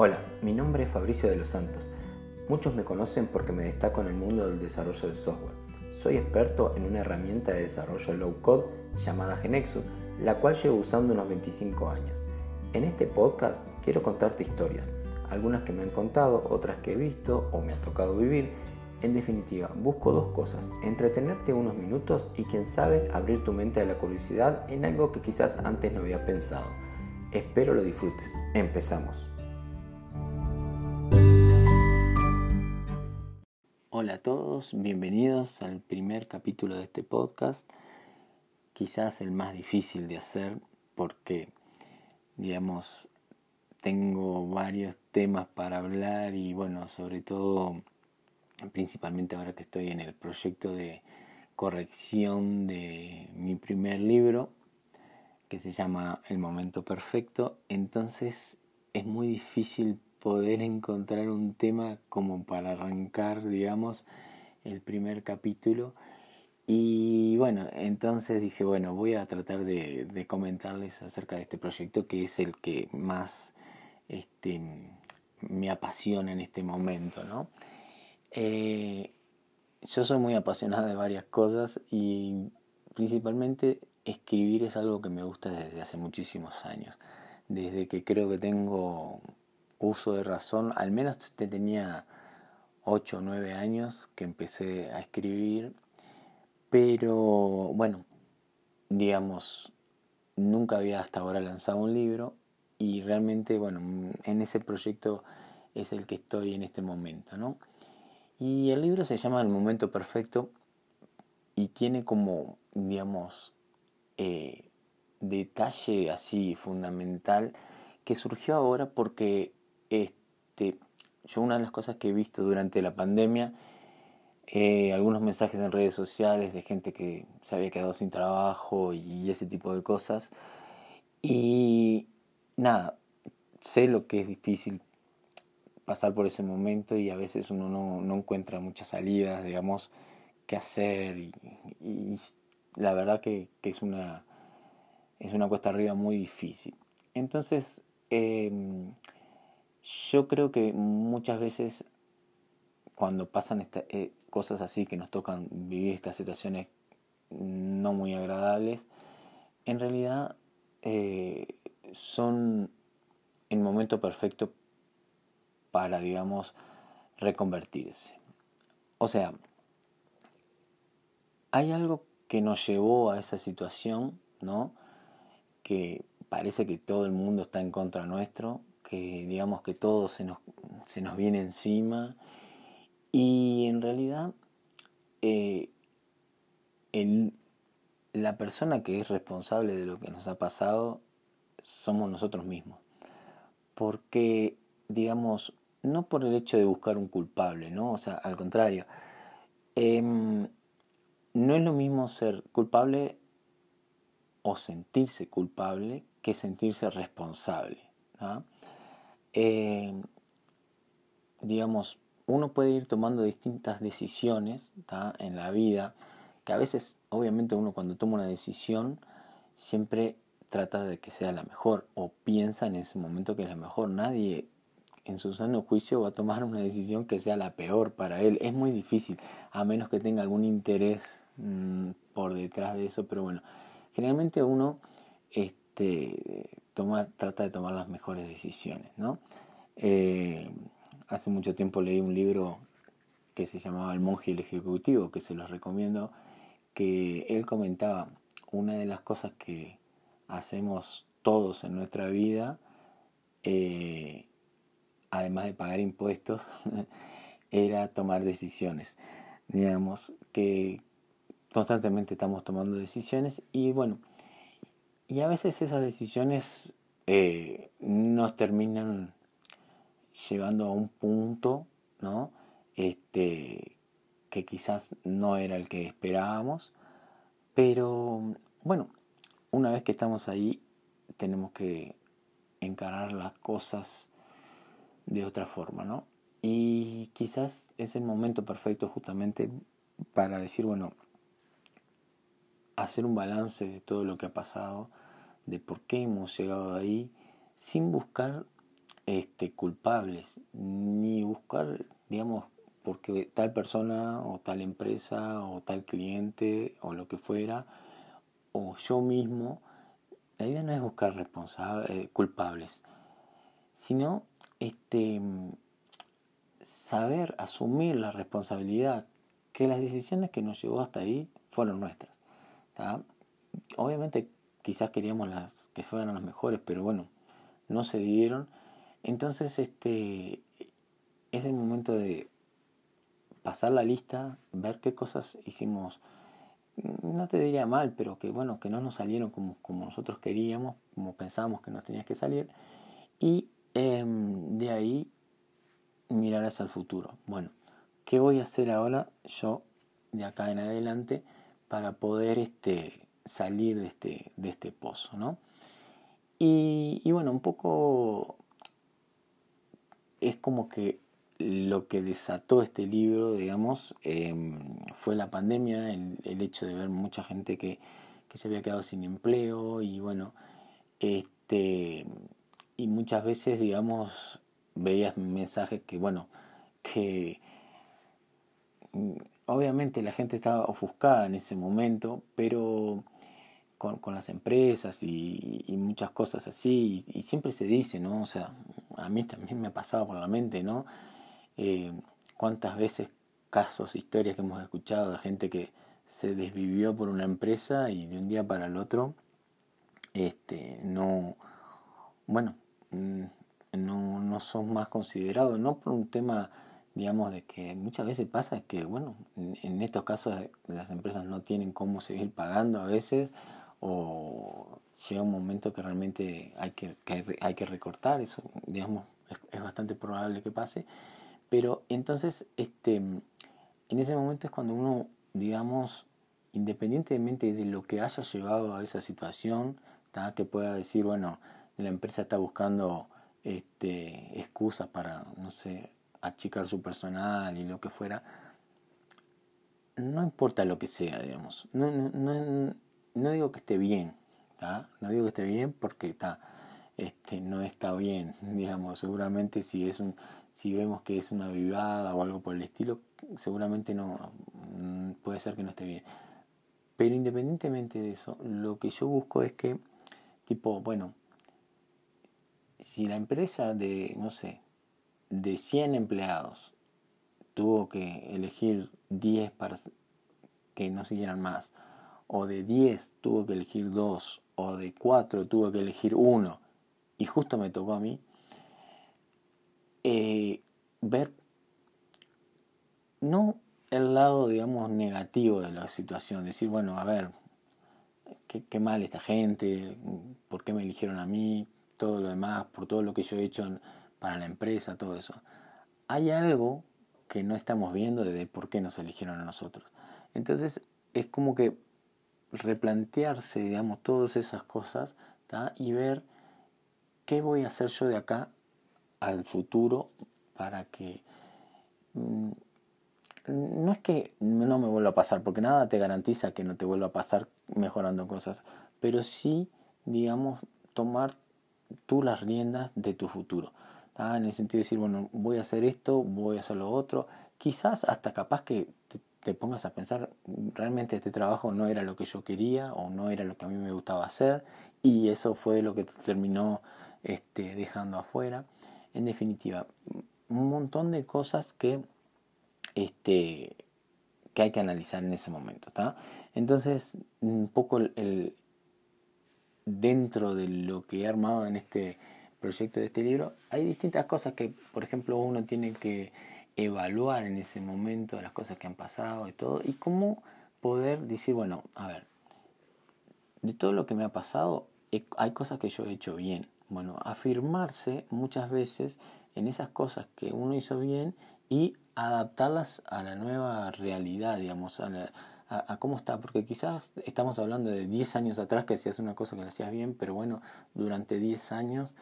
Hola, mi nombre es Fabricio de los Santos. Muchos me conocen porque me destaco en el mundo del desarrollo de software. Soy experto en una herramienta de desarrollo low code llamada Genexus, la cual llevo usando unos 25 años. En este podcast quiero contarte historias, algunas que me han contado, otras que he visto o me ha tocado vivir. En definitiva, busco dos cosas, entretenerte unos minutos y quien sabe abrir tu mente a la curiosidad en algo que quizás antes no había pensado. Espero lo disfrutes. Empezamos. Hola a todos, bienvenidos al primer capítulo de este podcast, quizás el más difícil de hacer porque, digamos, tengo varios temas para hablar y bueno, sobre todo, principalmente ahora que estoy en el proyecto de corrección de mi primer libro, que se llama El Momento Perfecto, entonces es muy difícil poder encontrar un tema como para arrancar, digamos, el primer capítulo. Y bueno, entonces dije, bueno, voy a tratar de, comentarles acerca de este proyecto que es el que más este, me apasiona en este momento, ¿no? Eh, yo soy muy apasionado de varias cosas y principalmente escribir es algo que me gusta desde hace muchísimos años. Desde que creo que tengo uso de razón, al menos tenía 8 o 9 años que empecé a escribir, pero bueno, digamos, nunca había hasta ahora lanzado un libro y realmente, bueno, en ese proyecto es el que estoy en este momento, ¿no? Y el libro se llama El Momento Perfecto y tiene como, digamos, eh, detalle así fundamental que surgió ahora porque este, yo una de las cosas que he visto durante la pandemia, eh, algunos mensajes en redes sociales de gente que se había quedado sin trabajo y ese tipo de cosas. Y nada, sé lo que es difícil pasar por ese momento y a veces uno no, encuentra muchas salidas, digamos, qué hacer y, la verdad que, es, una, es una cuesta arriba muy difícil. Entonces, em, yo creo que muchas veces cuando pasan eh, cosas así, que nos tocan vivir estas situaciones no muy agradables, en realidad eh, son el momento perfecto para, digamos, reconvertirse. O sea, hay algo que nos llevó a esa situación, ¿no? Que parece que todo el mundo está en contra nuestro, que digamos que todo se nos, se nos viene encima y en realidad eh, la persona que es responsable de lo que nos ha pasado somos nosotros mismos. Porque, digamos, no por el hecho de buscar un culpable, ¿no? O sea, al contrario, em, no es lo mismo ser culpable o sentirse culpable que sentirse responsable. ¿ah? Eh, digamos, uno puede ir tomando distintas decisiones en la vida, que a veces, obviamente, uno cuando toma una decisión, siempre trata de que sea la mejor o piensa en ese momento que es la mejor. Nadie en su sano juicio va a tomar una decisión que sea la peor para él. Es muy difícil, a menos que tenga algún interés mm, por detrás de eso, pero bueno, generalmente uno este, trata de tomar las mejores decisiones. ¿no? Eh, hace mucho tiempo leí un libro que se llamaba El monje y el ejecutivo, que se los recomiendo, que él comentaba una de las cosas que hacemos todos en nuestra vida, eh, además de pagar impuestos, era tomar decisiones. Digamos que constantemente estamos tomando decisiones y bueno, y a veces esas decisiones eh, nos terminan llevando a un punto, ¿no? Este, que quizás no era el que esperábamos, pero bueno, una vez que estamos ahí, tenemos que encarar las cosas de otra forma, ¿no? Y quizás es el momento perfecto justamente para decir, bueno, hacer un balance de todo lo que ha pasado, de por qué hemos llegado ahí, sin buscar este, culpables, ni buscar, digamos, porque tal persona o tal empresa o tal cliente o lo que fuera, o yo mismo, la idea no es buscar responsables, eh, culpables, sino este, saber asumir la responsabilidad que las decisiones que nos llevó hasta ahí fueron nuestras. Obviamente quizás queríamos las que fueran las mejores, pero bueno, no se dieron. Entonces este es el momento de pasar la lista, ver qué cosas hicimos, no te diría mal, pero que bueno, que no nos salieron como, como nosotros queríamos, como pensábamos que nos tenías que salir, y em, de ahí mirar hacia el futuro. Bueno, ¿qué voy a hacer ahora yo de acá en adelante para poder este, salir de este, de este pozo, ¿no? Y, y bueno, un poco es como que lo que desató este libro, digamos, em, fue la pandemia, el, el, hecho de ver mucha gente que, que, se había quedado sin empleo y bueno, este, y muchas veces, digamos, veías mensajes que, bueno, que obviamente la gente estaba ofuscada en ese momento, pero con, las empresas y, muchas cosas así, y, y siempre se dice, ¿no? O sea, a mí también me ha pasado por la mente, ¿no? Eh, cuántas veces casos, historias que hemos escuchado de gente que se desvivió por una empresa y de un día para el otro, este, no, bueno, mm, no, no son más considerados, no por un tema, digamos, de que muchas veces pasa que, bueno, en estos casos las empresas no tienen cómo seguir pagando a veces o llega un momento que realmente hay que, hay que recortar, eso, digamos, es bastante probable que pase. Pero entonces, este, en ese momento es cuando uno, digamos, independientemente de lo que haya llevado a esa situación, que pueda decir, bueno, la empresa está buscando este, excusas para, no sé, achicar su personal y lo que fuera, no importa lo que sea, digamos. No, no, no, no digo que esté bien, no digo que esté bien porque está, este, no está bien, digamos, seguramente si es un si vemos que es una vivada o algo por el estilo, seguramente no mm, puede ser que no esté bien. Pero independientemente de eso, lo que yo busco es que, tipo, bueno, si la empresa de, no sé, de 100 empleados tuvo que elegir 10 para que no siguieran más, o de 10 tuvo que elegir 2, o de 4 tuvo que elegir 1, y justo me tocó a mí, eh, ver no el lado, digamos, negativo de la situación, decir, bueno, a ver, qué, qué, mal esta gente, por qué me eligieron a mí, todo lo demás, por todo lo que yo he hecho para la empresa, todo eso. Hay algo que no estamos viendo de por qué nos eligieron a nosotros. Entonces es como que replantearse, digamos, todas esas cosas y ver qué voy a hacer yo de acá al futuro para que mm, no es que no me vuelva a pasar, porque nada te garantiza que no te vuelva a pasar mejorando cosas, pero sí, digamos, tomar tú las riendas de tu futuro. En el sentido de decir, bueno, voy a hacer esto, voy a hacer lo otro. Quizás hasta capaz que te, pongas a pensar, realmente este trabajo no era lo que yo quería o no era lo que a mí me gustaba hacer y eso fue lo que te terminó este, dejando afuera en definitiva, un montón de cosas que, este, que hay que analizar en ese momento. Entonces, un poco el, dentro de lo que he armado en este proyecto de este libro, hay distintas cosas que, por ejemplo, uno tiene que evaluar en ese momento las cosas que han pasado y todo, y cómo poder decir, bueno, a ver, de todo lo que me ha pasado, hay cosas que yo he hecho bien, bueno, afirmarse muchas veces en esas cosas que uno hizo bien y adaptarlas a la nueva realidad, digamos, a, a, cómo está, porque quizás estamos hablando de 10 años atrás que hacías una cosa que la hacías bien, pero bueno, durante 10 años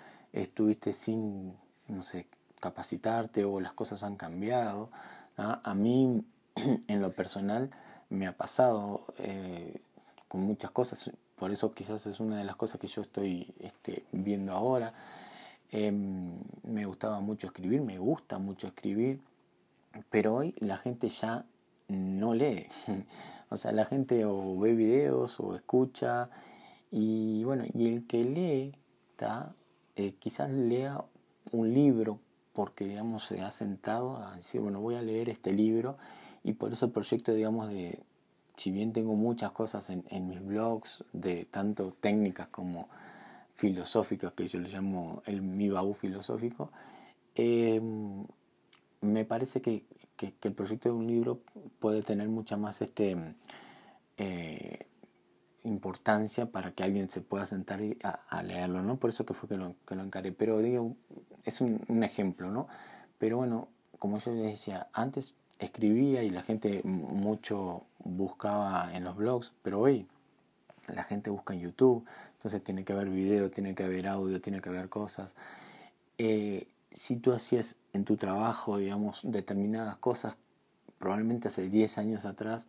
estuviste sin, no sé, capacitarte o las cosas han cambiado. A mí, en lo personal, me ha pasado eh, con muchas cosas por eso quizás es una de las cosas que yo estoy este, viendo ahora. Em, me gustaba mucho escribir, me gusta mucho escribir, pero hoy la gente ya no lee. o sea, la gente o ve videos o escucha y bueno, y el que lee, está eh, quizás lea un libro porque digamos se ha sentado a decir, bueno, voy a leer este libro y por eso el proyecto, digamos, de, si bien tengo muchas cosas en, mis blogs, de tanto técnicas como filosóficas, que yo le llamo el mi baú filosófico, eh, me parece que, que, el proyecto de un libro puede tener mucha más este, eh, importancia para que alguien se pueda sentar y a, leerlo, ¿no? Por eso que fue que lo, que lo encaré. Pero digo, es un, un, ejemplo, ¿no? Pero bueno, como yo les decía, antes escribía y la gente mucho buscaba en los blogs, pero hoy la gente busca en YouTube, entonces tiene que haber video, tiene que haber audio, tiene que haber cosas. Eh, si tú hacías en tu trabajo, digamos, determinadas cosas, probablemente hace 10 años atrás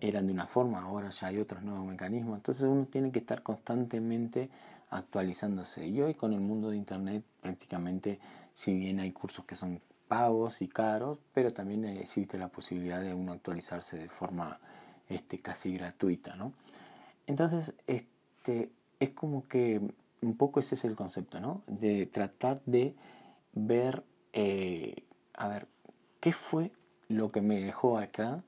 eran de una forma, ahora ya hay otros nuevos mecanismos, entonces uno tiene que estar constantemente actualizándose. Y hoy con el mundo de Internet prácticamente, si bien hay cursos que son pagos y caros, pero también existe la posibilidad de uno actualizarse de forma este, casi gratuita, ¿no? Entonces, este, es como que un poco ese es el concepto, ¿no? De tratar de ver, eh, a ver, qué fue lo que me dejó acá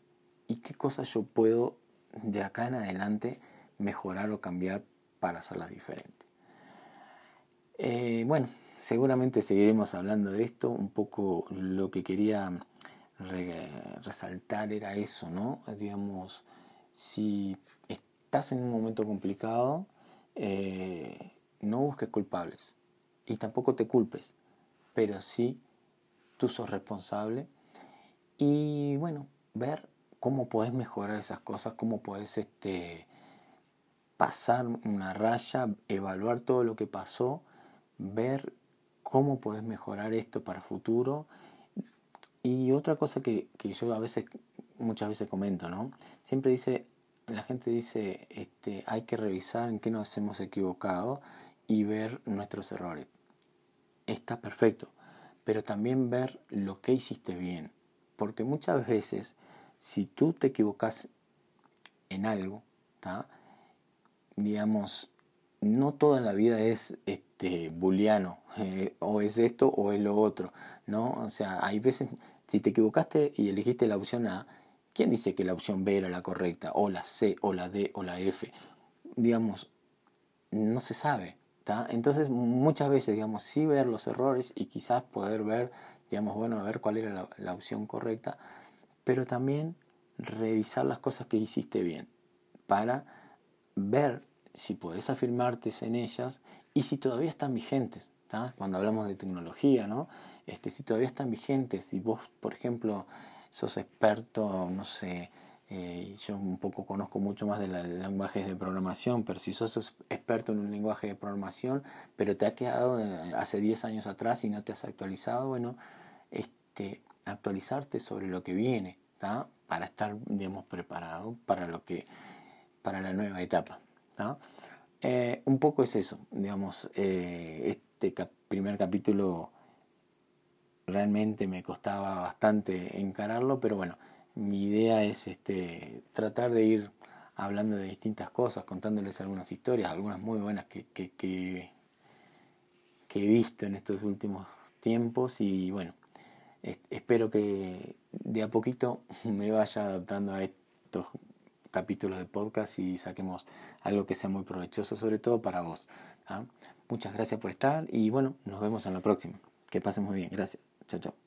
y qué cosas yo puedo de acá en adelante mejorar o cambiar para hacerlas diferentes. Eh, bueno, seguramente seguiremos hablando de esto. Un poco lo que quería resaltar era eso, ¿no? Digamos, si estás en un momento complicado, eh, no busques culpables y tampoco te culpes, pero sí tú sos responsable y bueno, ver cómo puedes mejorar esas cosas, cómo puedes este, pasar una raya, evaluar todo lo que pasó, ver cómo puedes mejorar esto para futuro. Y otra cosa que, que, yo a veces, muchas veces comento, ¿no? Siempre dice, la gente dice, este, hay que revisar en qué nos hemos equivocado y ver nuestros errores. Está perfecto, pero también ver lo que hiciste bien. Porque muchas veces, si tú te equivocas en algo, digamos, no toda la vida es este booleano, eh, o es esto o es lo otro, ¿no? O sea, hay veces, si te equivocaste y elegiste la opción A, ¿quién dice que la opción B era la correcta? O la C, o la D, o la F. Digamos, no se sabe. Entonces, muchas veces, digamos, sí ver los errores y quizás poder ver, digamos, bueno, a ver cuál era la opción correcta, pero también revisar las cosas que hiciste bien para ver si podés afirmarte en ellas y si todavía están vigentes. Cuando hablamos de tecnología, ¿no? Este, si todavía están vigentes, si vos, por ejemplo, sos experto, no sé, eh, yo un poco conozco mucho más de los lenguajes de programación, pero si sos experto en un lenguaje de programación, pero te ha quedado eh, hace 10 años atrás y no te has actualizado, bueno, este, actualizarte sobre lo que viene, para estar, digamos, preparado para lo que, para la nueva etapa. Eh, un poco es eso, digamos, eh, este primer capítulo realmente me costaba bastante encararlo, pero bueno, mi idea es este, tratar de ir hablando de distintas cosas, contándoles algunas historias, algunas muy buenas que, que, que, he visto en estos últimos tiempos y bueno, espero que de a poquito me vaya adaptando a estos capítulos de podcast y saquemos algo que sea muy provechoso, sobre todo para vos. ¿ah? Muchas gracias por estar y bueno, nos vemos en la próxima. Que pasen muy bien. Gracias. Chao, chao.